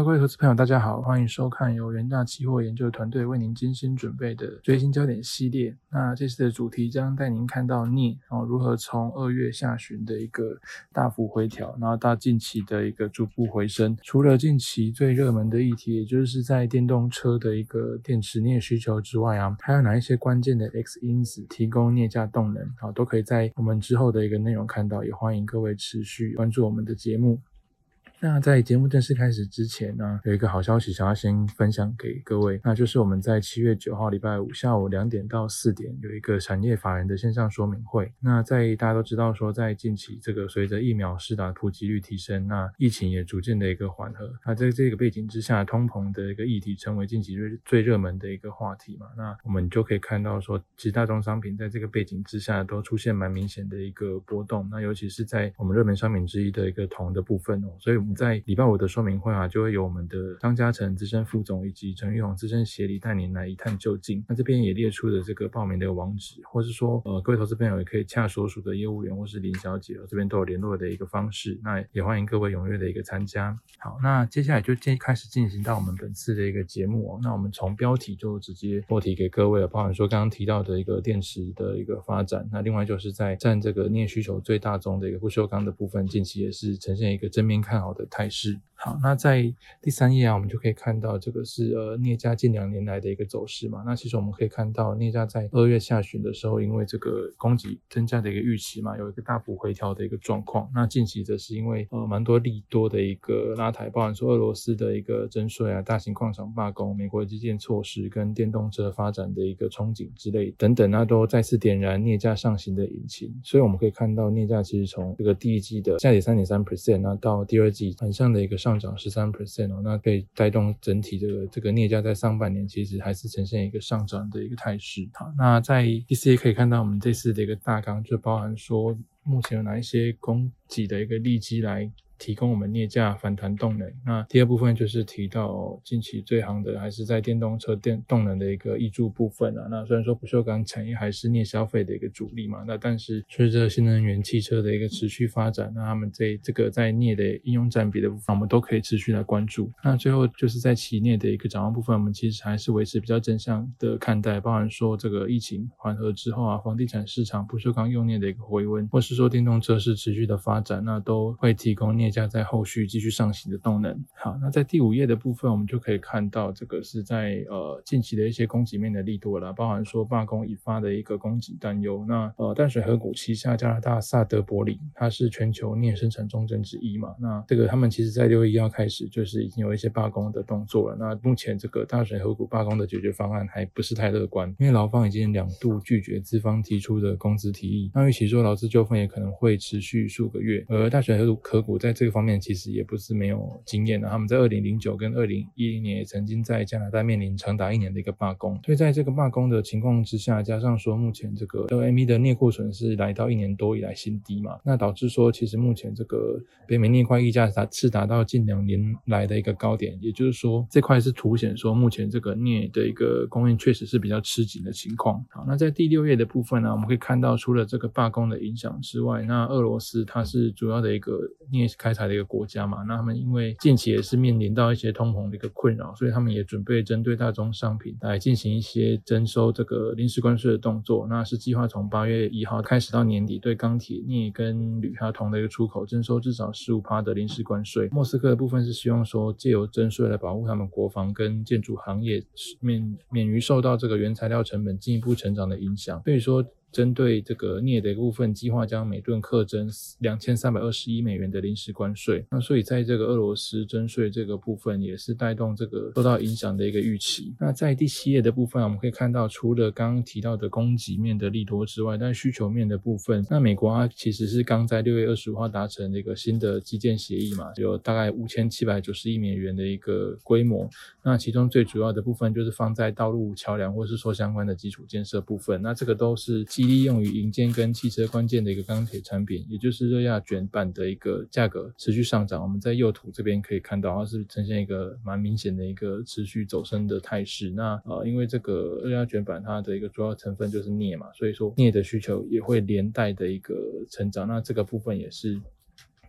各位投资朋友，大家好，欢迎收看由元大期货研究团队为您精心准备的最新焦点系列。那这次的主题将带您看到镍哦如何从二月下旬的一个大幅回调，然后到近期的一个逐步回升。除了近期最热门的议题，也就是在电动车的一个电池镍需求之外啊，还有哪一些关键的 X 因子提供镍价动能啊，都可以在我们之后的一个内容看到。也欢迎各位持续关注我们的节目。那在节目正式开始之前呢，有一个好消息想要先分享给各位，那就是我们在七月九号礼拜五下午两点到四点有一个产业法人的线上说明会。那在大家都知道说，在近期这个随着疫苗施打普及率提升，那疫情也逐渐的一个缓和，那在这个背景之下，通膨的一个议题成为近期最最热门的一个话题嘛。那我们就可以看到说，其实大宗商品在这个背景之下都出现蛮明显的一个波动。那尤其是在我们热门商品之一的一个铜的部分哦，所以。在礼拜五的说明会啊，就会有我们的张嘉诚资深副总以及陈玉宏资深协理带您来一探究竟。那这边也列出了这个报名的网址，或是说呃各位投资朋友也可以洽所属的业务员或是林小姐，这边都有联络的一个方式。那也欢迎各位踊跃的一个参加。好，那接下来就进开始进行到我们本次的一个节目哦。那我们从标题就直接破题给各位了，包含说刚刚提到的一个电池的一个发展。那另外就是在占这个镍需求最大宗的一个不锈钢的部分，近期也是呈现一个正面看好的。态势好，那在第三页啊，我们就可以看到这个是呃镍价近两年来的一个走势嘛。那其实我们可以看到镍价在二月下旬的时候，因为这个供给增加的一个预期嘛，有一个大幅回调的一个状况。那近期则是因为呃蛮多利多的一个拉抬，包含说俄罗斯的一个征税啊、大型矿场罢工、美国基建措施跟电动车发展的一个憧憬之类等等，那都再次点燃镍价上行的引擎。所以我们可以看到镍价其实从这个第一季的下跌三点三 percent，那到第二季。反向的一个上涨十三 percent 哦，那可以带动整体这个这个镍价在上半年其实还是呈现一个上涨的一个态势。好，那在第四页可以看到我们这次的一个大纲，就包含说目前有哪一些供给的一个利基来。提供我们镍价反弹动能。那第二部分就是提到近期最行的还是在电动车电动能的一个挹注部分啊。那虽然说不锈钢产业还是镍消费的一个主力嘛，那但是随着新能源汽车的一个持续发展，那他们在这个在镍的应用占比的部分，我们都可以持续来关注。那最后就是在企镍的一个展望部分，我们其实还是维持比较正向的看待，包含说这个疫情缓和之后啊，房地产市场不锈钢用镍的一个回温，或是说电动车是持续的发展，那都会提供镍。加在后续继续上行的动能。好，那在第五页的部分，我们就可以看到这个是在呃近期的一些供给面的力度了，包含说罢工引发的一个供给担忧。那呃淡水河谷旗下加拿大萨德伯里，它是全球镍生产重镇之一嘛。那这个他们其实在六月一号开始就是已经有一些罢工的动作了。那目前这个淡水河谷罢工的解决方案还不是太乐观，因为劳方已经两度拒绝资方提出的工资提议。那预期说劳资纠纷也可能会持续数个月，而淡水河谷河谷在这个方面其实也不是没有经验的，他们在二零零九跟二零一零年也曾经在加拿大面临长达一年的一个罢工，所以在这个罢工的情况之下，加上说目前这个 LME 的镍库存是来到一年多以来新低嘛，那导致说其实目前这个北美镍块溢价是达是达到近两年来的一个高点，也就是说这块是凸显说目前这个镍的一个供应确实是比较吃紧的情况。好，那在第六页的部分呢，我们可以看到除了这个罢工的影响之外，那俄罗斯它是主要的一个镍开采的一个。国家嘛，那他们因为近期也是面临到一些通膨的一个困扰，所以他们也准备针对大宗商品来进行一些征收这个临时关税的动作。那是计划从八月一号开始到年底，对钢铁、镍跟铝还有铜的一个出口征收至少十五趴的临时关税。莫斯科的部分是希望说借由征税来保护他们国防跟建筑行业免免于受到这个原材料成本进一步成长的影响。所以说。针对这个镍的一部分，计划将每吨课征两千三百二十一美元的临时关税。那所以在这个俄罗斯征税这个部分，也是带动这个受到影响的一个预期。那在第七页的部分，我们可以看到，除了刚刚提到的供给面的利多之外，但需求面的部分，那美国啊其实是刚在六月二十五号达成这个新的基建协议嘛，有大概五千七百九十亿美元的一个规模。那其中最主要的部分就是放在道路、桥梁或是说相关的基础建设部分。那这个都是基。利用于银件跟汽车关键的一个钢铁产品，也就是热轧卷板的一个价格持续上涨。我们在右图这边可以看到，它是呈现一个蛮明显的一个持续走升的态势。那呃，因为这个热轧卷板它的一个主要成分就是镍嘛，所以说镍的需求也会连带的一个成长。那这个部分也是。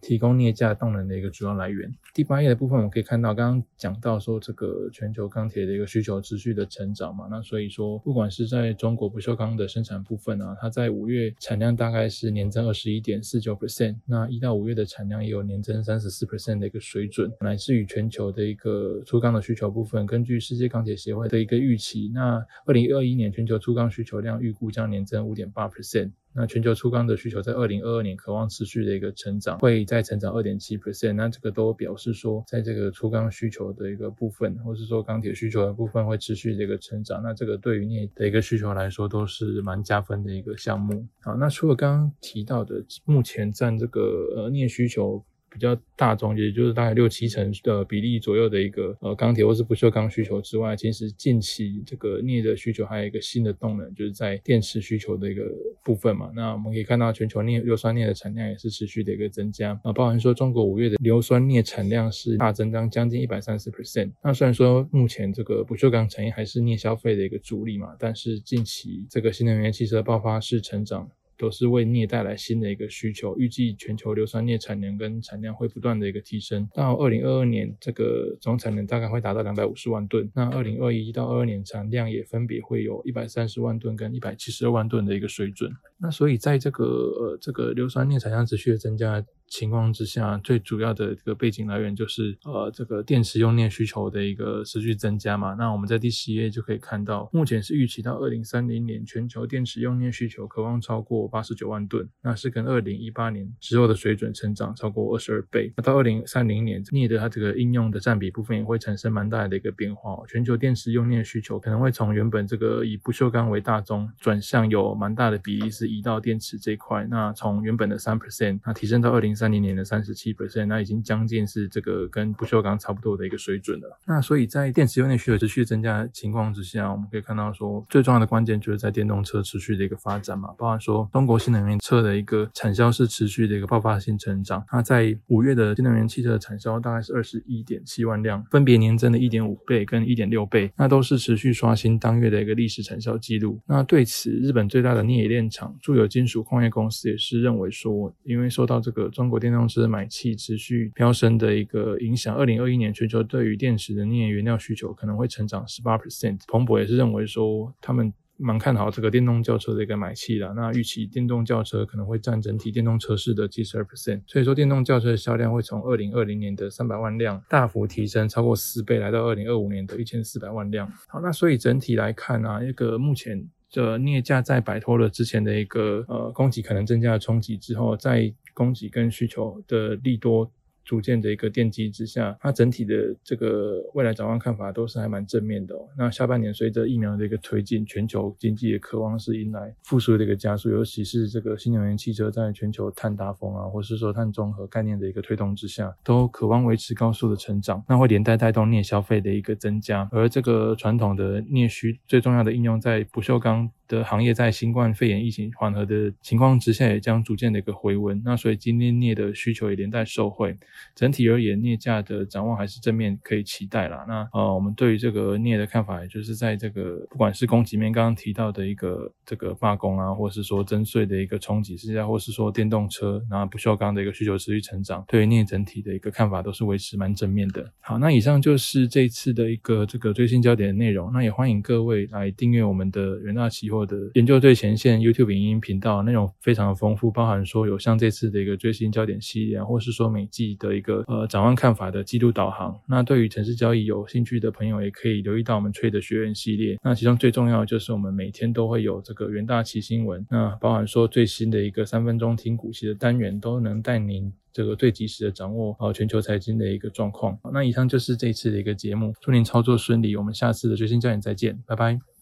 提供镍价动能的一个主要来源。第八页的部分，我们可以看到，刚刚讲到说这个全球钢铁的一个需求持续的成长嘛，那所以说，不管是在中国不锈钢的生产部分啊，它在五月产量大概是年增二十一点四九 percent，那一到五月的产量也有年增三十四 percent 的一个水准，乃至于全球的一个粗钢的需求部分，根据世界钢铁协会的一个预期，那二零二一年全球粗钢需求量预估将年增五点八 percent。那全球粗钢的需求在二零二二年渴望持续的一个成长，会再成长二点七 percent。那这个都表示说，在这个粗钢需求的一个部分，或是说钢铁需求的部分会持续的一个成长。那这个对于镍的一个需求来说，都是蛮加分的一个项目。好，那除了刚刚提到的，目前占这个呃镍需求。比较大宗，也就是大概六七成的比例左右的一个呃钢铁或是不锈钢需求之外，其实近期这个镍的需求还有一个新的动能，就是在电池需求的一个部分嘛。那我们可以看到全球镍硫酸镍的产量也是持续的一个增加啊，包含说中国五月的硫酸镍产量是大增长将近一百三十 percent。那虽然说目前这个不锈钢产业还是镍消费的一个主力嘛，但是近期这个新能源汽车爆发式成长。都是为镍带来新的一个需求，预计全球硫酸镍产能跟产量会不断的一个提升，到二零二二年这个总产能大概会达到两百五十万吨，那二零二一到二二年产量也分别会有一百三十万吨跟一百七十二万吨的一个水准。那所以在这个呃这个硫酸镍产量持续的增加。情况之下，最主要的这个背景来源就是呃这个电池用镍需求的一个持续增加嘛。那我们在第十页就可以看到，目前是预期到二零三零年全球电池用镍需求渴望超过八十九万吨，那是跟二零一八年之后的水准成长超过二十二倍。那到二零三零年，镍的它这个应用的占比部分也会产生蛮大的一个变化。全球电池用镍需求可能会从原本这个以不锈钢为大宗，转向有蛮大的比例是移到电池这块。那从原本的三 percent，那提升到二零三。零年的三十七 percent，那已经将近是这个跟不锈钢差不多的一个水准了。那所以在电池用电需求持续增加的情况之下，我们可以看到说，最重要的关键就是在电动车持续的一个发展嘛。包含说，中国新能源车的一个产销是持续的一个爆发性成长。那在五月的新能源汽车的产销大概是二十一点七万辆，分别年增的一点五倍跟一点六倍，那都是持续刷新当月的一个历史产销记录。那对此，日本最大的镍冶炼厂住友金属矿业公司也是认为说，因为受到这个中国电动车买气持续飙升的一个影响，二零二一年全球对于电池的镍原料需求可能会成长十八 percent。彭博也是认为说，他们蛮看好这个电动轿车的一个买气的。那预期电动轿车可能会占整体电动车市的七十二 percent。所以说，电动轿车的销量会从二零二零年的三百万辆大幅提升超过四倍，来到二零二五年的一千四百万辆。好，那所以整体来看啊，一个目前。这镍价在摆脱了之前的一个呃供给可能增加的冲击之后，在供给跟需求的利多。逐渐的一个奠基之下，它整体的这个未来展望看法都是还蛮正面的。那下半年随着疫苗的一个推进，全球经济也渴望是迎来复苏的一个加速，尤其是这个新能源汽车在全球碳达峰啊，或是说碳中和概念的一个推动之下，都渴望维持高速的成长，那会连带带动镍消费的一个增加。而这个传统的镍需最重要的应用在不锈钢。的行业在新冠肺炎疫情缓和的情况之下，也将逐渐的一个回温。那所以今天镍的需求也连带受惠。整体而言，镍价的展望还是正面，可以期待啦。那呃，我们对于这个镍的看法，也就是在这个不管是供给面刚刚提到的一个这个罢工啊，或是说增税的一个冲击之下，或是说电动车，然后不锈钢的一个需求持续成长，对于镍整体的一个看法都是维持蛮正面的。好，那以上就是这一次的一个这个最新焦点的内容。那也欢迎各位来订阅我们的元大期货。的研究最前线 YouTube 影音频道内容非常的丰富，包含说有像这次的一个最新焦点系列，或是说每季的一个呃展望看法的季度导航。那对于城市交易有兴趣的朋友，也可以留意到我们 Trade 学院系列。那其中最重要的就是我们每天都会有这个元大旗新闻，那包含说最新的一个三分钟听股息的单元，都能带您这个最及时的掌握呃全球财经的一个状况。那以上就是这一次的一个节目，祝您操作顺利，我们下次的最新焦点再见，拜拜。